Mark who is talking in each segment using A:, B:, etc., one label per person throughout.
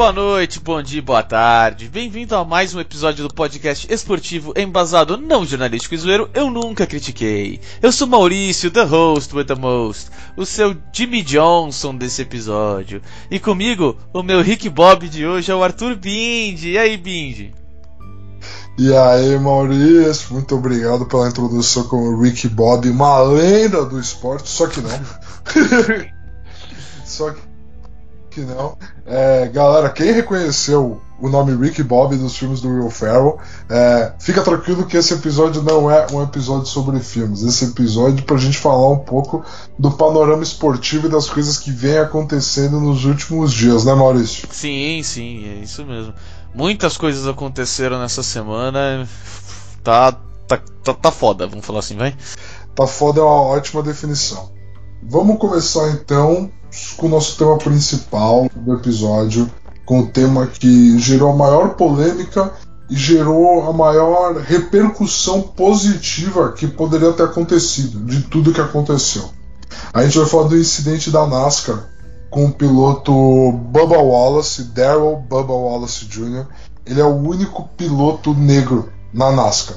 A: Boa noite, bom dia, boa tarde. Bem-vindo a mais um episódio do podcast esportivo embasado não jornalístico e zoeiro Eu Nunca Critiquei. Eu sou Maurício, the host with the most, o seu Jimmy Johnson desse episódio. E comigo, o meu Rick Bob de hoje é o Arthur Bindi. E aí, Bindi?
B: E aí, Maurício, muito obrigado pela introdução com o Rick Bob, uma lenda do esporte, só que não. só que que não. É, galera, quem reconheceu o nome Rick Bob dos filmes do Will Ferrell, é, fica tranquilo que esse episódio não é um episódio sobre filmes. Esse episódio é pra gente falar um pouco do panorama esportivo e das coisas que vem acontecendo nos últimos dias, né, Maurício?
A: Sim, sim, é isso mesmo. Muitas coisas aconteceram nessa semana. Tá, tá, tá, tá foda, vamos falar assim, vai?
B: Tá foda é uma ótima definição. Vamos começar então com o nosso tema principal do episódio, com o tema que gerou a maior polêmica e gerou a maior repercussão positiva que poderia ter acontecido, de tudo que aconteceu. A gente vai falar do incidente da NASCAR com o piloto Bubba Wallace, Daryl Bubba Wallace Jr. Ele é o único piloto negro na NASCAR.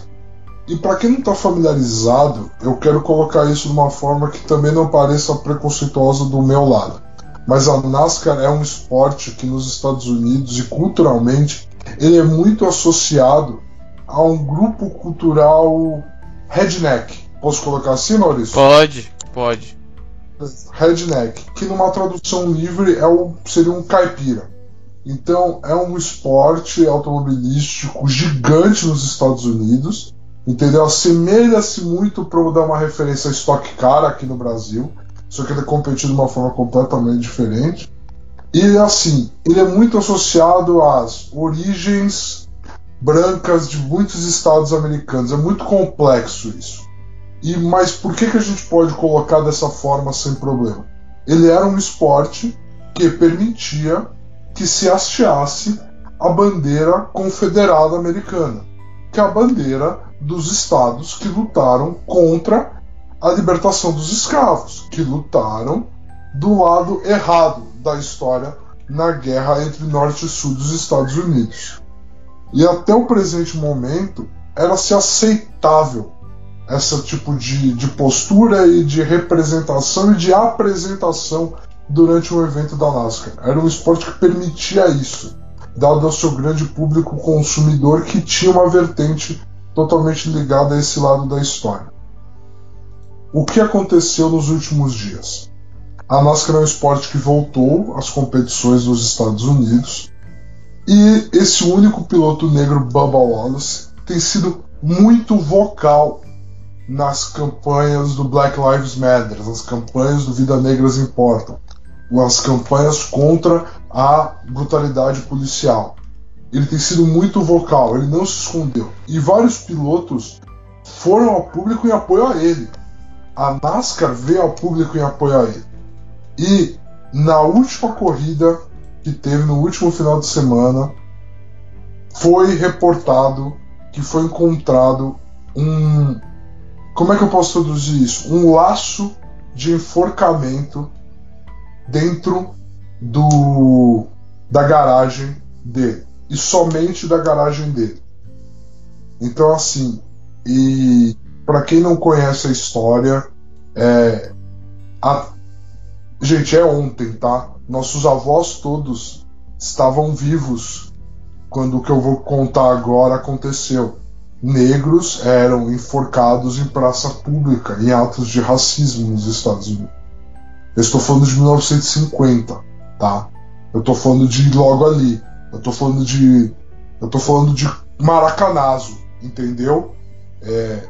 B: E para quem não está familiarizado, eu quero colocar isso de uma forma que também não pareça preconceituosa do meu lado. Mas a NASCAR é um esporte que nos Estados Unidos e culturalmente ele é muito associado a um grupo cultural redneck. Posso colocar assim, Maurício?
A: Pode, pode.
B: Redneck, que numa tradução livre é o, seria um caipira. Então é um esporte automobilístico gigante nos Estados Unidos Entendeu? Assemelha-se muito para dar uma referência a Stock Car aqui no Brasil, só que ele é competido de uma forma completamente diferente. E assim, ele é muito associado às origens brancas de muitos estados americanos. É muito complexo isso. E mas por que, que a gente pode colocar dessa forma sem problema? Ele era um esporte que permitia que se hasteasse a bandeira confederada americana, que é a bandeira dos estados que lutaram contra a libertação dos escravos, que lutaram do lado errado da história na guerra entre Norte e Sul dos Estados Unidos. E até o presente momento era-se aceitável esse tipo de, de postura e de representação e de apresentação durante um evento da NASCAR. Era um esporte que permitia isso, dado ao seu grande público consumidor que tinha uma vertente totalmente ligada a esse lado da história. O que aconteceu nos últimos dias? A NASCAR é um esporte que voltou às competições dos Estados Unidos e esse único piloto negro, Bubba Wallace, tem sido muito vocal nas campanhas do Black Lives Matter, nas campanhas do Vida Negras Importam, nas campanhas contra a brutalidade policial ele tem sido muito vocal, ele não se escondeu. E vários pilotos foram ao público em apoio a ele. A NASCAR veio ao público em apoio a ele. E na última corrida que teve no último final de semana, foi reportado que foi encontrado um. Como é que eu posso traduzir isso? Um laço de enforcamento dentro do da garagem dele e somente da garagem dele. Então, assim, e para quem não conhece a história, é, a, gente, é ontem, tá? Nossos avós todos estavam vivos quando o que eu vou contar agora aconteceu. Negros eram enforcados em praça pública em atos de racismo nos Estados Unidos. Eu estou falando de 1950, tá? Eu estou falando de logo ali. Eu tô falando de. Eu tô falando de maracanazo, entendeu? É,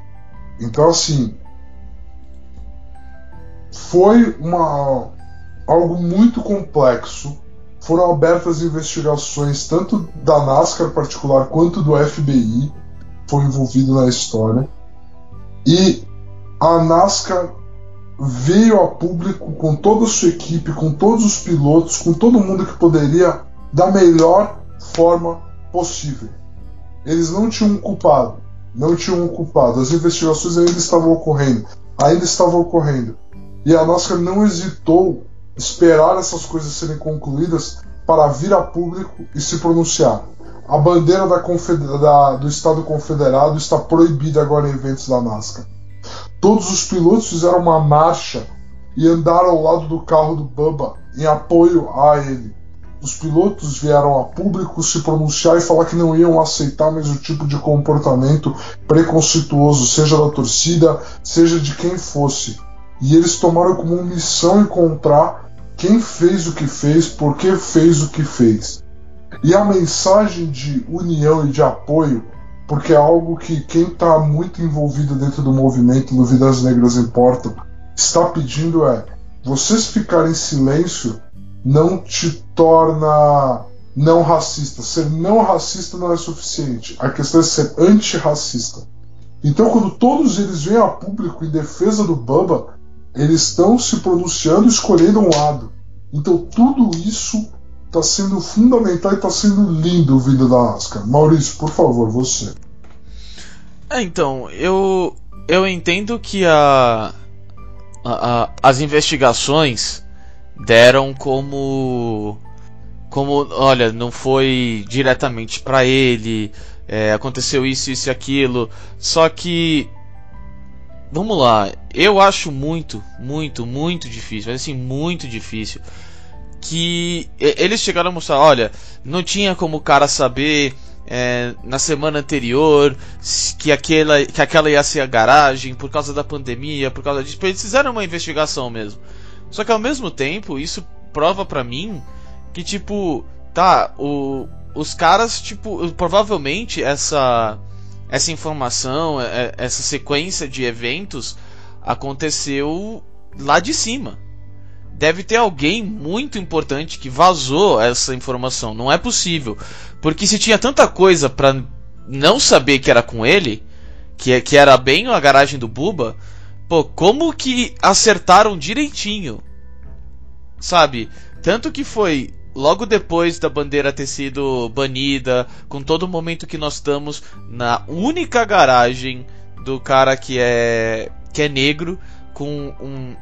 B: então assim. Foi uma, algo muito complexo. Foram abertas investigações tanto da NASCAR particular quanto do FBI foi envolvido na história. E a NASCAR veio a público com toda a sua equipe, com todos os pilotos, com todo mundo que poderia da melhor forma possível. Eles não tinham um culpado, não tinham um culpado. As investigações ainda estavam ocorrendo, ainda estavam ocorrendo. E a NASCAR não hesitou esperar essas coisas serem concluídas para vir a público e se pronunciar. A bandeira da da, do Estado Confederado está proibida agora em eventos da NASCAR. Todos os pilotos fizeram uma marcha e andaram ao lado do carro do Bubba em apoio a ele. Os pilotos vieram a público se pronunciar e falar que não iam aceitar mais o tipo de comportamento preconceituoso, seja da torcida, seja de quem fosse. E eles tomaram como missão encontrar quem fez o que fez, por que fez o que fez. E a mensagem de união e de apoio, porque é algo que quem está muito envolvido dentro do movimento do Vidas Negras Importam está pedindo é: vocês ficarem em silêncio não te torna não racista. Ser não racista não é suficiente. A questão é ser antirracista. Então, quando todos eles vêm a público em defesa do Bubba, eles estão se pronunciando, escolhendo um lado. Então, tudo isso está sendo fundamental e está sendo lindo o vídeo da NASCAR. Maurício, por favor, você.
A: É, então, eu eu entendo que a, a, a as investigações deram como como olha não foi diretamente para ele é, aconteceu isso isso e aquilo só que vamos lá eu acho muito muito muito difícil mas assim muito difícil que eles chegaram a mostrar olha não tinha como o cara saber é, na semana anterior que aquela, que aquela ia ser a garagem por causa da pandemia, por causa disso. Eles fizeram uma investigação mesmo. Só que ao mesmo tempo, isso prova para mim que, tipo, tá, o, os caras, tipo, provavelmente essa, essa informação, é, é, essa sequência de eventos aconteceu lá de cima. Deve ter alguém muito importante que vazou essa informação. Não é possível. Porque se tinha tanta coisa pra não saber que era com ele, que, que era bem a garagem do Buba, Pô, como que acertaram direitinho? Sabe? Tanto que foi logo depois da bandeira ter sido banida, com todo o momento que nós estamos na única garagem do cara que é que é negro com um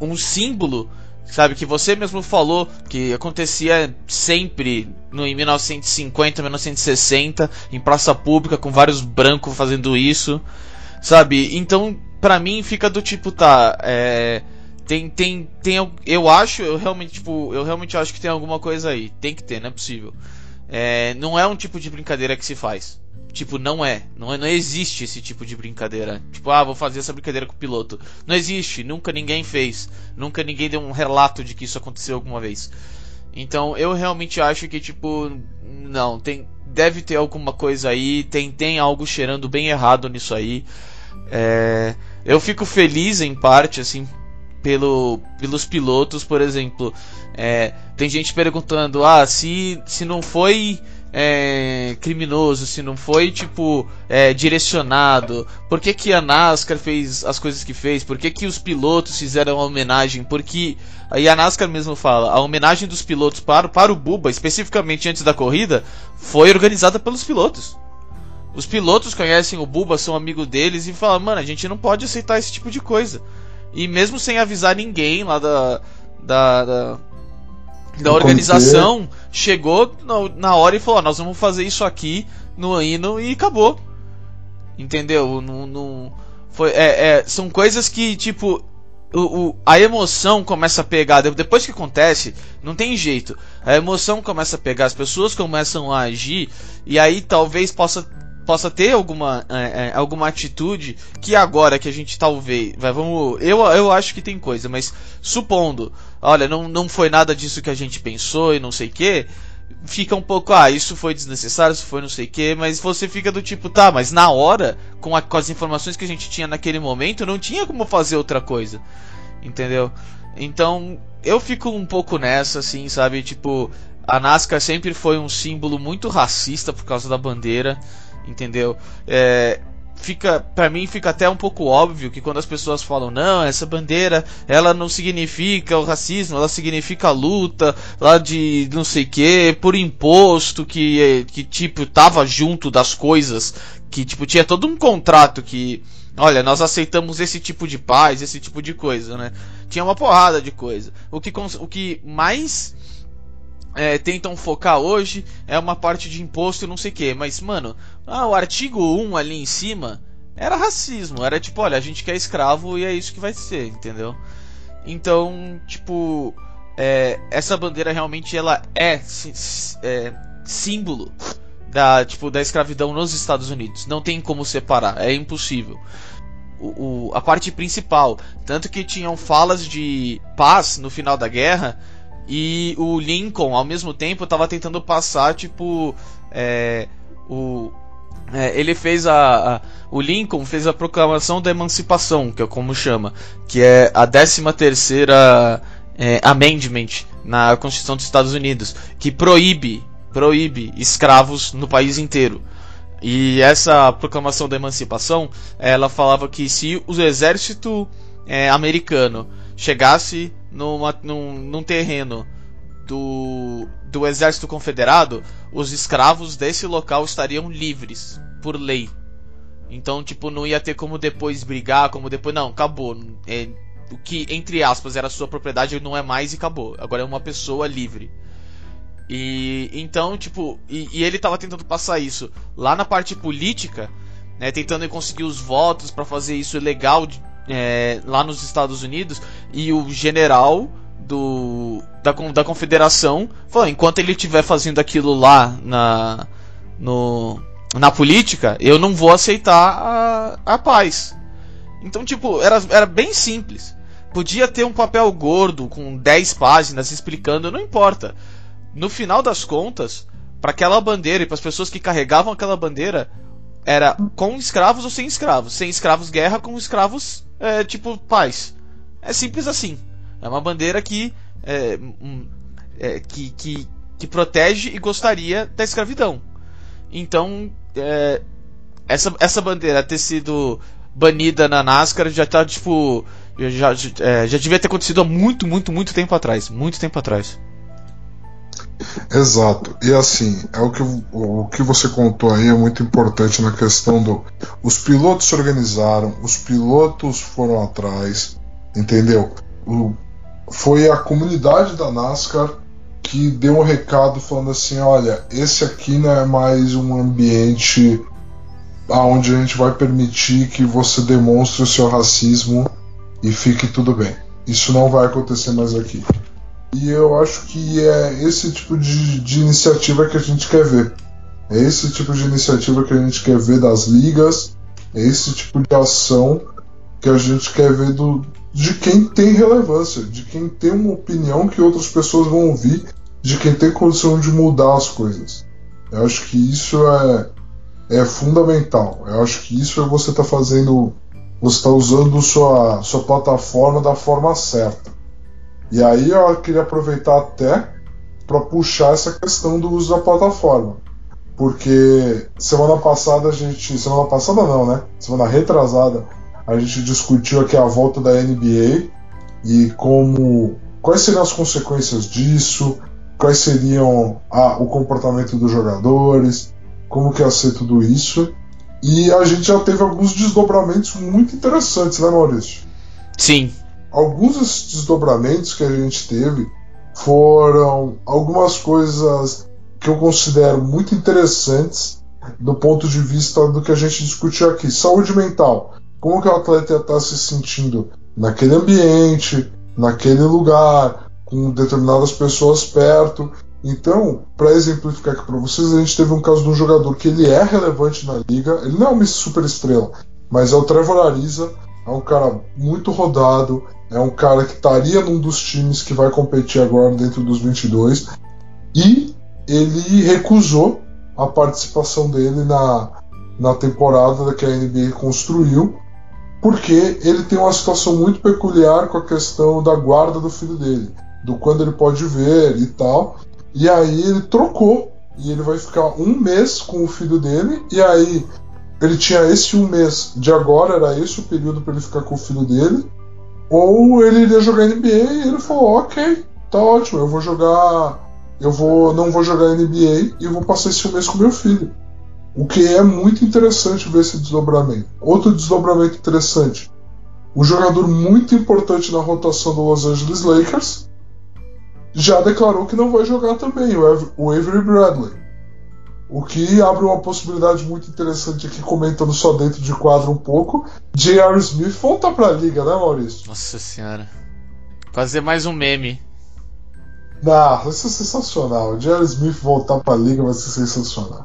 A: um símbolo, sabe que você mesmo falou que acontecia sempre no em 1950, 1960 em praça pública com vários brancos fazendo isso, sabe? Então pra mim fica do tipo, tá, é, tem, tem, tem, eu acho, eu realmente, tipo, eu realmente acho que tem alguma coisa aí, tem que ter, não é possível. É, não é um tipo de brincadeira que se faz. Tipo, não é. Não, é, não existe esse tipo de brincadeira. Tipo, ah, vou fazer essa brincadeira com o piloto. Não existe. Nunca ninguém fez. Nunca ninguém deu um relato de que isso aconteceu alguma vez. Então, eu realmente acho que, tipo, não, tem. Deve ter alguma coisa aí. Tem, tem algo cheirando bem errado nisso aí. É. Eu fico feliz em parte, assim, pelo, pelos pilotos, por exemplo. É, tem gente perguntando: ah, se, se não foi é, criminoso, se não foi tipo é, direcionado, por que, que a NASCAR fez as coisas que fez, por que, que os pilotos fizeram a homenagem, porque aí a NASCAR mesmo fala, a homenagem dos pilotos para, para o Buba, especificamente antes da corrida, foi organizada pelos pilotos. Os pilotos conhecem o Buba, são amigos deles e falam, mano, a gente não pode aceitar esse tipo de coisa. E mesmo sem avisar ninguém lá da. da, da, da organização, chegou na hora e falou, nós vamos fazer isso aqui no hino e acabou. Entendeu? Não, não, foi, é, é, são coisas que, tipo, o, o, a emoção começa a pegar. Depois que acontece, não tem jeito. A emoção começa a pegar, as pessoas começam a agir, e aí talvez possa possa ter alguma, é, é, alguma atitude que agora que a gente talvez. Vai, vamos, eu, eu acho que tem coisa, mas supondo, olha, não, não foi nada disso que a gente pensou e não sei que. Fica um pouco, ah, isso foi desnecessário, isso foi não sei que, mas você fica do tipo, tá, mas na hora, com, a, com as informações que a gente tinha naquele momento, não tinha como fazer outra coisa. Entendeu? Então, eu fico um pouco nessa, assim, sabe? Tipo, a NASCAR sempre foi um símbolo muito racista por causa da bandeira entendeu? É, fica para mim fica até um pouco óbvio que quando as pessoas falam não essa bandeira ela não significa o racismo ela significa a luta lá de não sei que por imposto que que tipo tava junto das coisas que tipo tinha todo um contrato que olha nós aceitamos esse tipo de paz esse tipo de coisa né tinha uma porrada de coisa o que o que mais é, tentam focar hoje é uma parte de imposto e não sei o que. Mas, mano, ah, o artigo 1 ali em cima era racismo. Era tipo, olha, a gente quer escravo e é isso que vai ser, entendeu? Então, tipo, é, essa bandeira realmente ela é, é, símbolo da, tipo, da escravidão nos Estados Unidos. Não tem como separar, é impossível. O, o, a parte principal, tanto que tinham falas de paz no final da guerra e o Lincoln, ao mesmo tempo, estava tentando passar, tipo. É, o, é, ele fez a, a, O Lincoln fez a proclamação da emancipação, que é como chama, que é a 13 terceira é, amendment na Constituição dos Estados Unidos, que proíbe, proíbe escravos no país inteiro. E essa proclamação da emancipação, ela falava que se o exército é, americano chegasse numa, num, num terreno do, do exército confederado, os escravos desse local estariam livres por lei. Então, tipo, não ia ter como depois brigar, como depois. Não, acabou. É, o que, entre aspas, era sua propriedade não é mais e acabou. Agora é uma pessoa livre. E então, tipo, e, e ele tava tentando passar isso lá na parte política, né, tentando conseguir os votos para fazer isso legal é, lá nos Estados Unidos e o general do da, da confederação falou enquanto ele estiver fazendo aquilo lá na no, na política eu não vou aceitar a, a paz então tipo era, era bem simples podia ter um papel gordo com 10 páginas explicando não importa no final das contas para aquela bandeira e para as pessoas que carregavam aquela bandeira era com escravos ou sem escravos sem escravos guerra com escravos é, tipo paz. É simples assim. É uma bandeira que, é, é, que, que, que, protege e gostaria da escravidão. Então, é, essa, essa bandeira ter sido banida na NASCAR já tá tipo. Já, já, é, já devia ter acontecido há muito, muito, muito tempo atrás. Muito tempo atrás.
B: Exato. E assim, é o que, o que você contou aí é muito importante na questão do. Os pilotos se organizaram, os pilotos foram atrás, entendeu? O, foi a comunidade da NASCAR que deu um recado falando assim: olha, esse aqui não é mais um ambiente aonde a gente vai permitir que você demonstre o seu racismo e fique tudo bem. Isso não vai acontecer mais aqui. E eu acho que é esse tipo de, de iniciativa que a gente quer ver. É esse tipo de iniciativa que a gente quer ver das ligas, é esse tipo de ação que a gente quer ver do, de quem tem relevância, de quem tem uma opinião que outras pessoas vão ouvir, de quem tem condição de mudar as coisas. Eu acho que isso é, é fundamental. Eu acho que isso é você estar tá fazendo, você está usando sua, sua plataforma da forma certa. E aí eu queria aproveitar até para puxar essa questão do uso da plataforma. Porque semana passada a gente. Semana passada não, né? Semana retrasada a gente discutiu aqui a volta da NBA e como. Quais seriam as consequências disso? Quais seriam a, o comportamento dos jogadores? Como que ia ser tudo isso? E a gente já teve alguns desdobramentos muito interessantes, né, Maurício?
A: Sim,
B: alguns desdobramentos que a gente teve foram algumas coisas que eu considero muito interessantes do ponto de vista do que a gente discutiu aqui. Saúde mental. Como que o atleta está se sentindo naquele ambiente, naquele lugar, com determinadas pessoas perto. Então, para exemplificar aqui para vocês, a gente teve um caso de um jogador que ele é relevante na liga, ele não é uma super estrela, mas é o Trevor Ariza, é um cara muito rodado, é um cara que estaria num dos times que vai competir agora dentro dos 22 e ele recusou a participação dele na, na temporada que a NBA construiu porque ele tem uma situação muito peculiar com a questão da guarda do filho dele, do quando ele pode ver e tal. E aí ele trocou e ele vai ficar um mês com o filho dele e aí ele tinha esse um mês de agora, era esse o período para ele ficar com o filho dele, ou ele iria jogar NBA e ele falou: ok, tá ótimo, eu vou jogar. Eu vou, não vou jogar NBA e vou passar esse mês com meu filho. O que é muito interessante ver esse desdobramento. Outro desdobramento interessante: um jogador muito importante na rotação do Los Angeles Lakers já declarou que não vai jogar também, o Avery Bradley. O que abre uma possibilidade muito interessante aqui, comentando só dentro de quadro um pouco. J.R. Smith volta pra liga, né, Maurício?
A: Nossa senhora. Fazer mais um meme.
B: Não, vai ser sensacional. J.R. Smith voltar pra liga vai ser sensacional.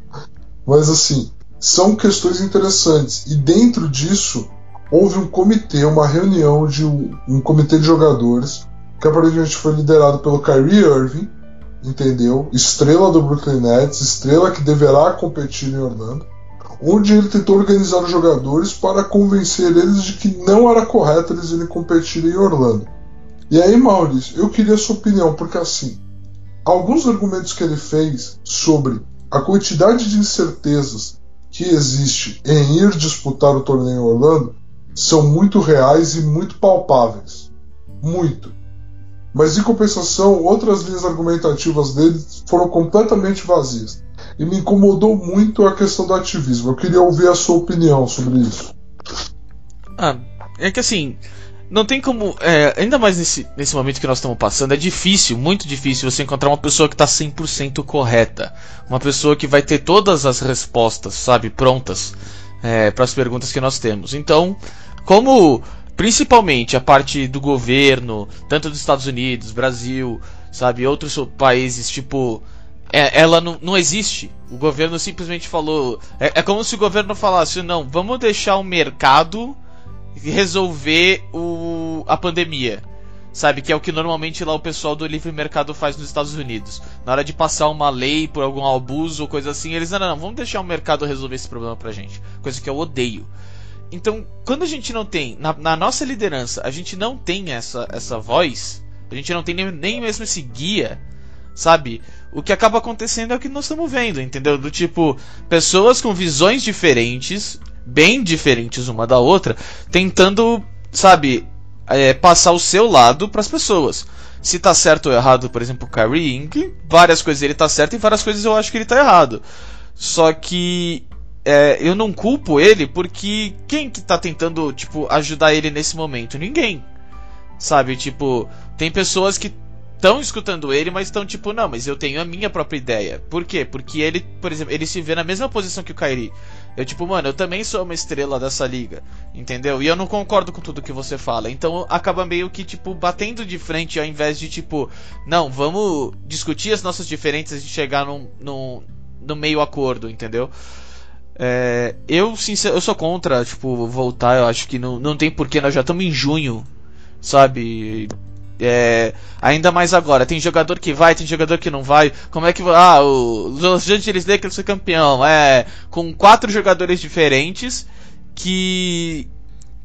B: Mas assim, são questões interessantes. E dentro disso, houve um comitê, uma reunião de um, um comitê de jogadores, que aparentemente foi liderado pelo Kyrie Irving entendeu? Estrela do Brooklyn Nets, estrela que deverá competir em Orlando, onde ele tentou organizar os jogadores para convencer eles de que não era correto eles irem competir em Orlando. E aí, Maurício, eu queria a sua opinião, porque assim, alguns argumentos que ele fez sobre a quantidade de incertezas que existe em ir disputar o torneio em Orlando são muito reais e muito palpáveis. Muito. Mas em compensação, outras linhas argumentativas dele foram completamente vazias. E me incomodou muito a questão do ativismo. Eu queria ouvir a sua opinião sobre isso.
A: Ah, é que assim, não tem como. É, ainda mais nesse, nesse momento que nós estamos passando, é difícil, muito difícil você encontrar uma pessoa que está 100% correta. Uma pessoa que vai ter todas as respostas, sabe, prontas é, para as perguntas que nós temos. Então, como principalmente a parte do governo, tanto dos Estados Unidos, Brasil, sabe, outros países, tipo, é, ela não, não existe. O governo simplesmente falou. É, é, como se o governo falasse: não, vamos deixar o mercado resolver o, a pandemia. Sabe, que é o que normalmente lá o pessoal do livre mercado faz nos Estados Unidos. Na hora de passar uma lei por algum abuso ou coisa assim, eles não, não, não, vamos deixar o mercado resolver esse problema pra gente. Coisa que eu odeio. Então, quando a gente não tem, na, na, nossa liderança, a gente não tem essa, essa voz, a gente não tem nem, nem mesmo esse guia, sabe? O que acaba acontecendo é o que nós estamos vendo, entendeu? Do tipo, pessoas com visões diferentes, bem diferentes uma da outra, tentando, sabe, é, passar o seu lado para as pessoas. Se tá certo ou errado, por exemplo, o Kyrie Irving, várias coisas ele tá certo e várias coisas eu acho que ele tá errado. Só que é, eu não culpo ele porque quem que tá tentando, tipo, ajudar ele nesse momento? Ninguém. Sabe, tipo, tem pessoas que estão escutando ele, mas estão tipo, não, mas eu tenho a minha própria ideia. Por quê? Porque ele, por exemplo, ele se vê na mesma posição que o Kairi. Eu tipo, mano, eu também sou uma estrela dessa liga, entendeu? E eu não concordo com tudo que você fala. Então acaba meio que tipo batendo de frente ao invés de tipo, não, vamos discutir as nossas diferenças e chegar num, num, no meio acordo, entendeu? É, eu, sincero, eu sou contra, tipo, voltar. Eu acho que não, não tem porquê. Nós já estamos em junho, sabe? É, ainda mais agora. Tem jogador que vai, tem jogador que não vai. Como é que. Ah, o Los Angeles Lakers foi campeão. É, com quatro jogadores diferentes que.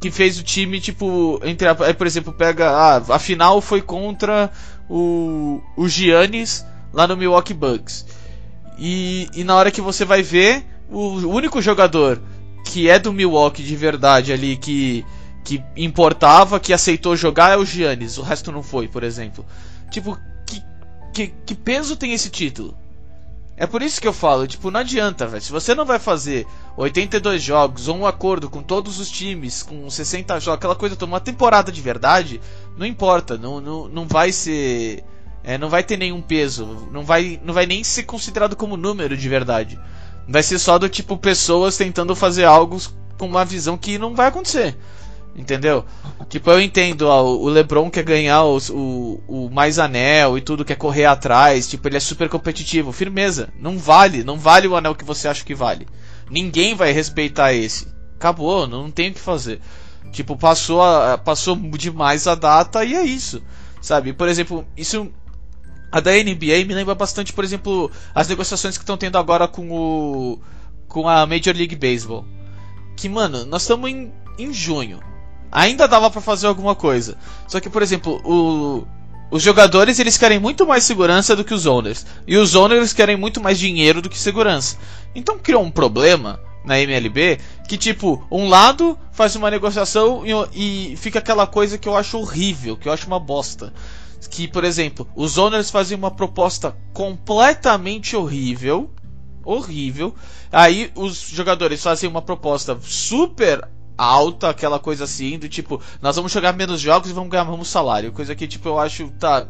A: Que fez o time, tipo. Entre a, por exemplo, pega. Ah, a final foi contra o, o Giannis lá no Milwaukee Bucks. E, e na hora que você vai ver o único jogador que é do Milwaukee de verdade ali que que importava, que aceitou jogar é o Giannis, o resto não foi, por exemplo. Tipo, que, que, que peso tem esse título? É por isso que eu falo, tipo, não adianta, velho. Se você não vai fazer 82 jogos ou um acordo com todos os times, com 60 jogos, aquela coisa uma temporada de verdade, não importa, não, não, não vai ser. É, não vai ter nenhum peso, não vai, não vai nem ser considerado como número de verdade. Vai ser só do tipo pessoas tentando fazer algo com uma visão que não vai acontecer. Entendeu? Tipo, eu entendo, ó, o LeBron quer ganhar o, o, o, mais anel e tudo, quer correr atrás, tipo, ele é super competitivo. Firmeza, não vale, não vale o anel que você acha que vale. Ninguém vai respeitar esse. Acabou, não tem o que fazer. Tipo, passou, a, passou demais a data e é isso. Sabe? Por exemplo, isso a da NBA me lembra bastante, por exemplo, as negociações que estão tendo agora com o. com a Major League Baseball. Que, mano, nós estamos em, em junho. Ainda dava para fazer alguma coisa. Só que, por exemplo, o, os jogadores eles querem muito mais segurança do que os owners. E os owners querem muito mais dinheiro do que segurança. Então criou um problema na MLB que tipo, um lado faz uma negociação e, e fica aquela coisa que eu acho horrível, que eu acho uma bosta. Que, por exemplo, os owners fazem uma proposta completamente horrível. Horrível. Aí os jogadores fazem uma proposta super alta, aquela coisa assim, do tipo, nós vamos jogar menos jogos e vamos ganhar mesmo salário. Coisa que, tipo, eu acho, tá,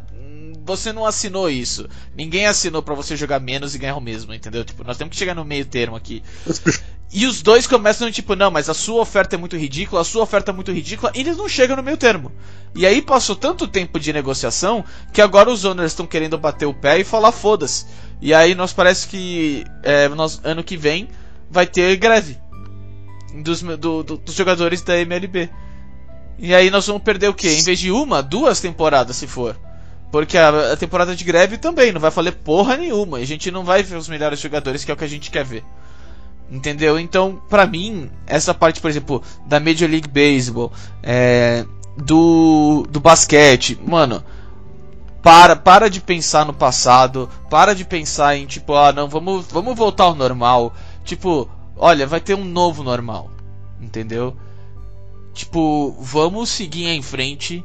A: você não assinou isso. Ninguém assinou para você jogar menos e ganhar o mesmo, entendeu? Tipo, nós temos que chegar no meio termo aqui. E os dois começam tipo, não, mas a sua oferta é muito ridícula, a sua oferta é muito ridícula, e eles não chegam no meio termo. E aí passou tanto tempo de negociação que agora os owners estão querendo bater o pé e falar foda-se. E aí nós parece que é, nós, ano que vem vai ter greve dos, do, do, dos jogadores da MLB. E aí nós vamos perder o quê? Em vez de uma, duas temporadas se for. Porque a, a temporada de greve também não vai fazer porra nenhuma. E a gente não vai ver os melhores jogadores, que é o que a gente quer ver. Entendeu? Então, pra mim, essa parte, por exemplo, da Major League Baseball, é, do, do basquete, mano, para, para de pensar no passado, para de pensar em tipo, ah, não, vamos, vamos voltar ao normal. Tipo, olha, vai ter um novo normal. Entendeu? Tipo, vamos seguir em frente.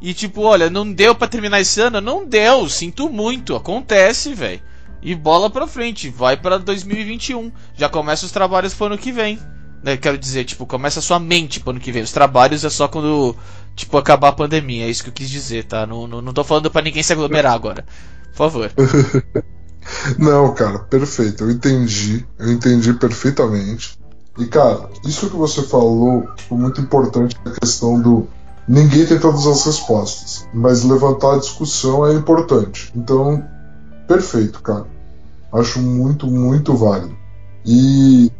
A: E tipo, olha, não deu para terminar esse ano? Não deu, sinto muito, acontece, velho e bola pra frente, vai para 2021. Já começa os trabalhos pro ano que vem. Né? Quero dizer, tipo, começa a sua mente pro ano que vem. Os trabalhos é só quando, tipo, acabar a pandemia. É isso que eu quis dizer, tá? Não, não, não tô falando para ninguém se aglomerar agora. Por favor.
B: não, cara, perfeito. Eu entendi. Eu entendi perfeitamente. E, cara, isso que você falou, tipo, muito importante, a questão do ninguém tem todas as respostas, mas levantar a discussão é importante. Então, perfeito, cara. Acho muito, muito válido. E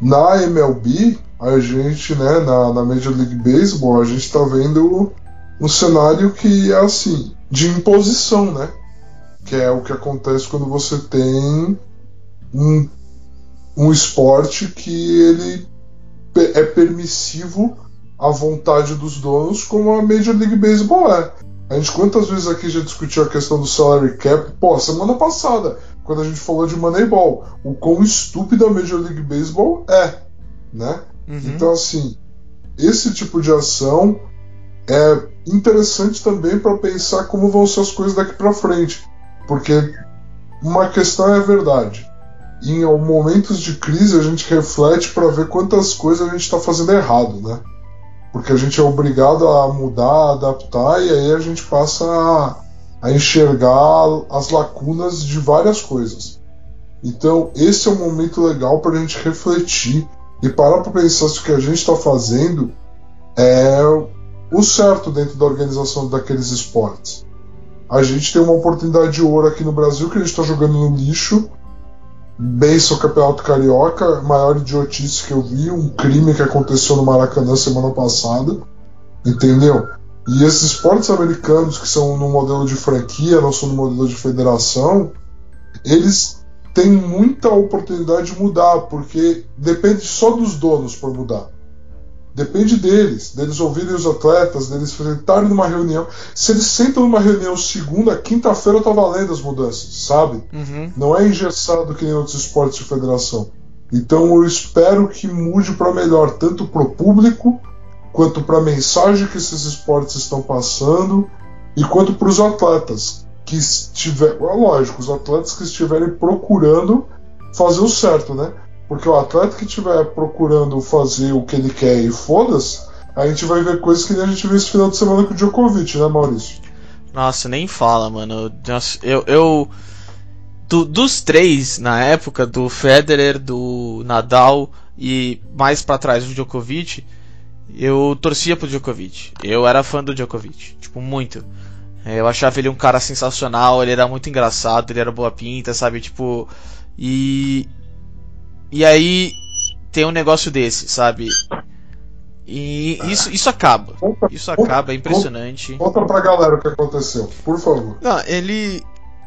B: na MLB, a gente, né, na, na Major League Baseball, a gente está vendo um cenário que é assim, de imposição, né? Que é o que acontece quando você tem um, um esporte que ele é permissivo à vontade dos donos, como a Major League Baseball é. A gente quantas vezes aqui já discutiu a questão do salary cap? Pô, semana passada, quando a gente falou de Moneyball, o quão estúpido a Major League Baseball é, né? Uhum. Então, assim, esse tipo de ação é interessante também para pensar como vão ser as coisas daqui para frente, porque uma questão é verdade. Em momentos de crise a gente reflete para ver quantas coisas a gente está fazendo errado, né? porque a gente é obrigado a mudar, a adaptar, e aí a gente passa a, a enxergar as lacunas de várias coisas. Então, esse é um momento legal para a gente refletir e parar para pensar se o que a gente está fazendo é o certo dentro da organização daqueles esportes. A gente tem uma oportunidade de ouro aqui no Brasil que a gente está jogando no lixo Benção Campeonato Carioca, maior idiotice que eu vi, um crime que aconteceu no Maracanã semana passada, entendeu? E esses esportes americanos que são no modelo de franquia, não são no modelo de federação, eles têm muita oportunidade de mudar, porque depende só dos donos para mudar. Depende deles, deles ouvirem os atletas, deles sentarem numa reunião. Se eles sentam numa reunião segunda, quinta-feira tá valendo as mudanças, sabe? Uhum. Não é engessado que nem outros esportes de federação. Então eu espero que mude para melhor, tanto para o público, quanto para a mensagem que esses esportes estão passando, e quanto para os atletas que estiver, lógico, os atletas que estiverem procurando fazer o certo, né? Porque o atleta que estiver procurando fazer o que ele quer e foda-se, a gente vai ver coisas que nem a gente viu esse final de semana com o Djokovic, né, Maurício?
A: Nossa, nem fala, mano. Eu. eu do, dos três, na época, do Federer, do Nadal e mais para trás do Djokovic, eu torcia pro Djokovic. Eu era fã do Djokovic, tipo, muito. Eu achava ele um cara sensacional, ele era muito engraçado, ele era boa pinta, sabe? Tipo. E e aí tem um negócio desse, sabe? E isso, isso acaba. Isso acaba, é impressionante.
B: Conta pra galera o que aconteceu, por favor.
A: Não, ele.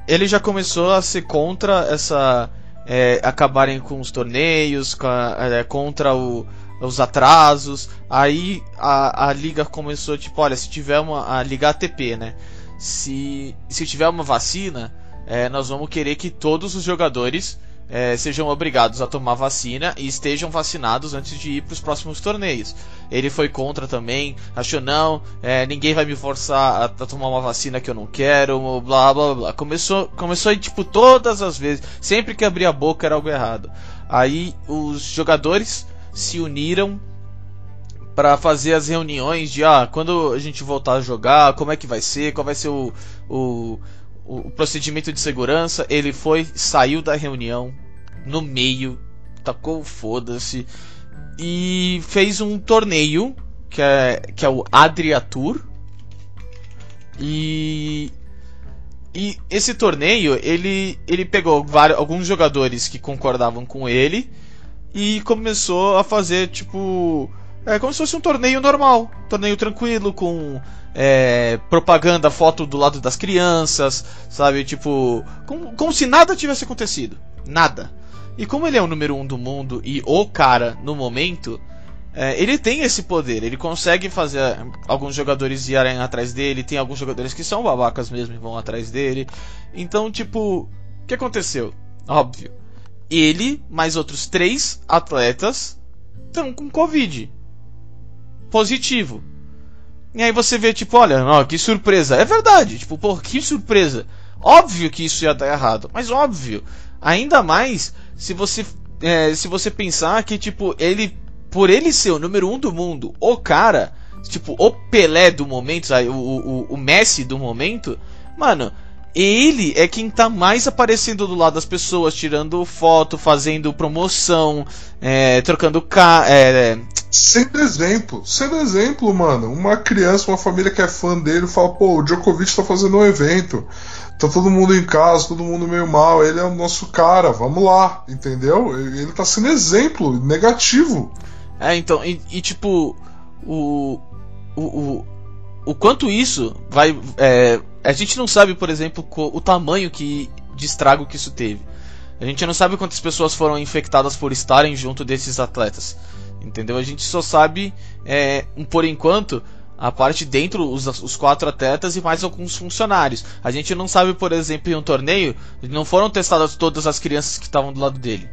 A: Ele já começou a ser contra essa. É, acabarem com os torneios, com a, é, contra o, os atrasos. Aí a, a liga começou, tipo, olha, se tiver uma. A liga ATP, né? Se, se tiver uma vacina, é, nós vamos querer que todos os jogadores é, sejam obrigados a tomar vacina e estejam vacinados antes de ir para os próximos torneios. Ele foi contra também, achou não, é, ninguém vai me forçar a, a, tomar uma vacina que eu não quero, blá blá blá. Começou, começou tipo, todas as vezes, sempre que abria a boca era algo errado. Aí os jogadores se uniram para fazer as reuniões de ah, quando a gente voltar a jogar, como é que vai ser, qual vai ser o, o, o procedimento de segurança. Ele foi, saiu da reunião no meio, tacou foda-se e fez um torneio que é, que é o Adriatur. E e esse torneio, ele, ele pegou vários, alguns jogadores que concordavam com ele e começou a fazer, tipo, é como se fosse um torneio normal, torneio tranquilo com é, propaganda, foto do lado das crianças, sabe, tipo, como, como se nada tivesse acontecido, nada. E como ele é o número um do mundo e o cara no momento, é, ele tem esse poder, ele consegue fazer alguns jogadores irem atrás dele, tem alguns jogadores que são babacas mesmo e vão atrás dele. Então, tipo, o que aconteceu? Óbvio. Ele, mais outros três atletas, estão com Covid positivo. E aí você vê, tipo, olha, ó, que surpresa. É verdade, tipo, pô, que surpresa. Óbvio que isso ia dar errado, mas óbvio. Ainda mais se você, é, se você pensar que, tipo, ele, por ele ser o número um do mundo, o cara, tipo, o Pelé do momento, o, o, o Messi do momento, mano, ele é quem tá mais aparecendo do lado das pessoas, tirando foto, fazendo promoção, é, trocando ca é,
B: Sendo exemplo, sendo exemplo, mano. Uma criança, uma família que é fã dele fala, pô, o Djokovic tá fazendo um evento. Tá todo mundo em casa, todo mundo meio mal. Ele é o nosso cara, vamos lá, entendeu? Ele tá sendo exemplo negativo.
A: É, então, e, e tipo, o, o, o, o quanto isso vai. É, a gente não sabe, por exemplo, o tamanho que, de estrago que isso teve. A gente não sabe quantas pessoas foram infectadas por estarem junto desses atletas. Entendeu? A gente só sabe, é, por enquanto, a parte dentro, os, os quatro atletas e mais alguns funcionários. A gente não sabe, por exemplo, em um torneio, não foram testadas todas as crianças que estavam do lado dele.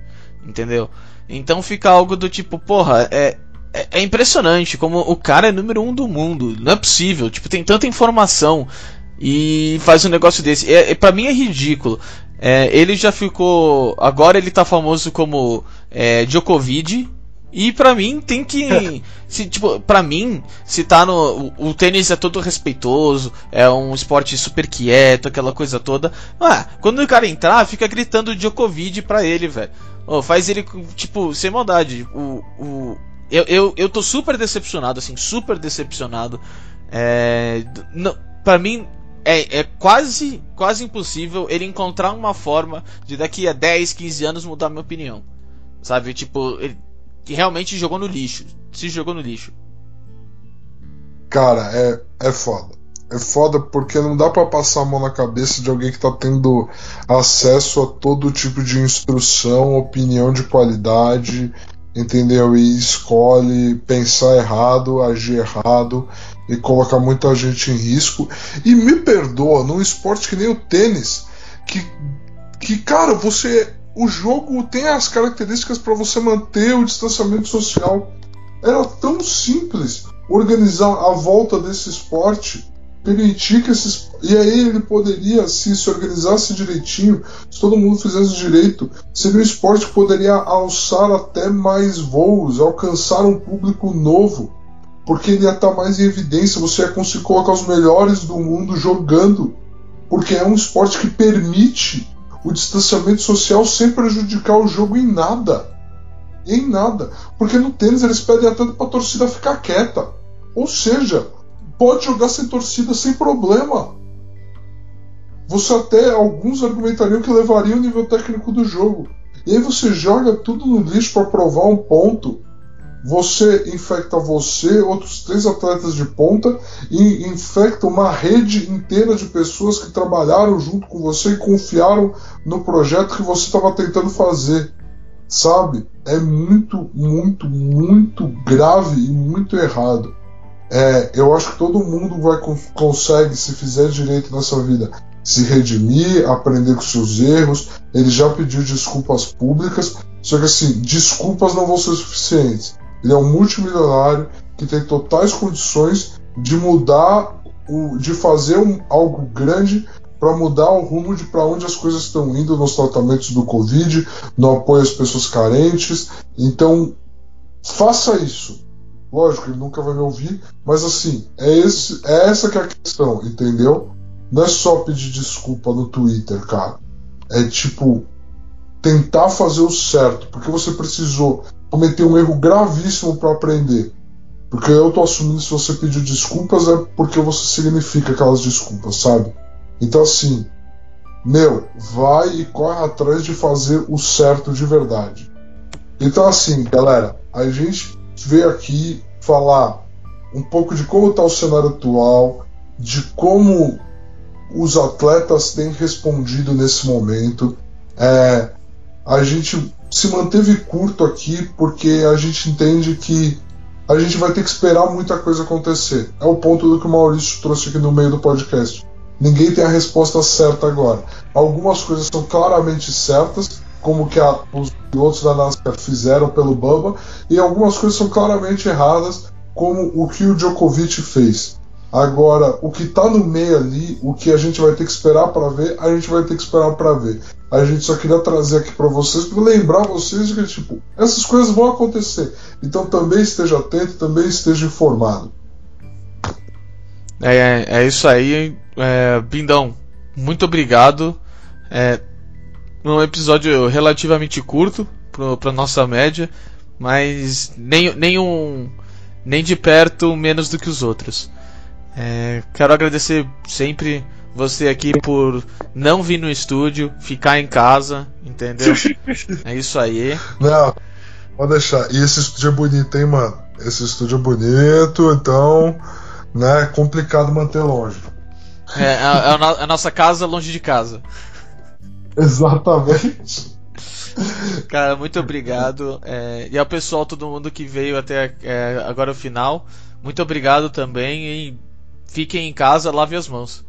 A: Entendeu? Então fica algo do tipo, porra, é, é, é, impressionante como o cara é número um do mundo. Não é possível. Tipo, tem tanta informação e faz um negócio desse. É, é, pra mim é ridículo. É, ele já ficou. Agora ele tá famoso como é, Djokovic e para mim tem que. se, tipo, pra mim, se tá no. O, o, tênis é todo respeitoso, é um esporte super quieto, aquela coisa toda. Ah, quando o cara entrar, fica gritando Djokovic pra ele, velho. Oh, faz ele, tipo, sem maldade. O, o, eu, eu, eu tô super decepcionado, assim, super decepcionado. É, não, pra mim, é, é quase, quase impossível ele encontrar uma forma de daqui a 10, 15 anos mudar minha opinião. Sabe? Tipo, ele realmente jogou no lixo. Se jogou no lixo.
B: Cara, é, é foda. É foda porque não dá para passar a mão na cabeça de alguém que tá tendo acesso a todo tipo de instrução, opinião de qualidade, entendeu? E escolhe pensar errado, agir errado e colocar muita gente em risco. E me perdoa, num esporte que nem o tênis, que, que cara, você o jogo tem as características para você manter o distanciamento social. Era tão simples organizar a volta desse esporte, permitir que esses. E aí ele poderia, se se organizasse direitinho, se todo mundo fizesse direito, seria um esporte que poderia alçar até mais voos, alcançar um público novo, porque ele ia estar mais em evidência, você ia conseguir colocar os melhores do mundo jogando, porque é um esporte que permite o distanciamento social sem prejudicar o jogo em nada. Em nada. Porque no tênis eles pedem até para a torcida ficar quieta. Ou seja, pode jogar sem torcida sem problema. Você até alguns argumentariam que levaria o nível técnico do jogo. E aí você joga tudo no lixo para provar um ponto você infecta você, outros três atletas de ponta e infecta uma rede inteira de pessoas que trabalharam junto com você e confiaram no projeto que você estava tentando fazer. Sabe? É muito, muito, muito grave e muito errado. É, eu acho que todo mundo vai consegue, se fizer direito nessa vida, se redimir, aprender com seus erros. Ele já pediu desculpas públicas, só que assim, desculpas não vão ser suficientes. Ele é um multimilionário que tem totais condições de mudar, o, de fazer um, algo grande para mudar o rumo de para onde as coisas estão indo nos tratamentos do Covid, no apoio às pessoas carentes. Então, faça isso. Lógico, ele nunca vai me ouvir, mas assim, é, esse, é essa que é a questão, entendeu? Não é só pedir desculpa no Twitter, cara. É tipo, tentar fazer o certo, porque você precisou cometer um erro gravíssimo para aprender. Porque eu tô assumindo se você pediu desculpas é porque você significa aquelas desculpas, sabe? Então, assim, meu, vai e corre atrás de fazer o certo de verdade. Então, assim, galera, a gente veio aqui falar um pouco de como está o cenário atual, de como os atletas têm respondido nesse momento. É, a gente se manteve curto aqui porque a gente entende que a gente vai ter que esperar muita coisa acontecer. É o ponto do que o Maurício trouxe aqui no meio do podcast. Ninguém tem a resposta certa agora. Algumas coisas são claramente certas, como que a, os pilotos da NASCAR fizeram pelo Bubba, e algumas coisas são claramente erradas, como o que o Djokovic fez. Agora, o que está no meio ali, o que a gente vai ter que esperar para ver, a gente vai ter que esperar para ver. A gente só queria trazer aqui para vocês, para lembrar vocês de que tipo, essas coisas vão acontecer. Então também esteja atento, também esteja informado.
A: É, é, é isso aí, é, Bindão. Muito obrigado. É um episódio relativamente curto para nossa média, mas nem, nem, um, nem de perto menos do que os outros. É, quero agradecer sempre você aqui por não vir no estúdio, ficar em casa, entendeu? é isso aí.
B: Não, pode deixar. E esse estúdio é bonito, hein, mano? Esse estúdio é bonito, então né? É complicado manter longe.
A: É, é, a, é a nossa casa longe de casa.
B: Exatamente.
A: Cara, muito obrigado. É, e ao pessoal, todo mundo que veio até é, agora o final, muito obrigado também. E Fiquem em casa, lave as mãos.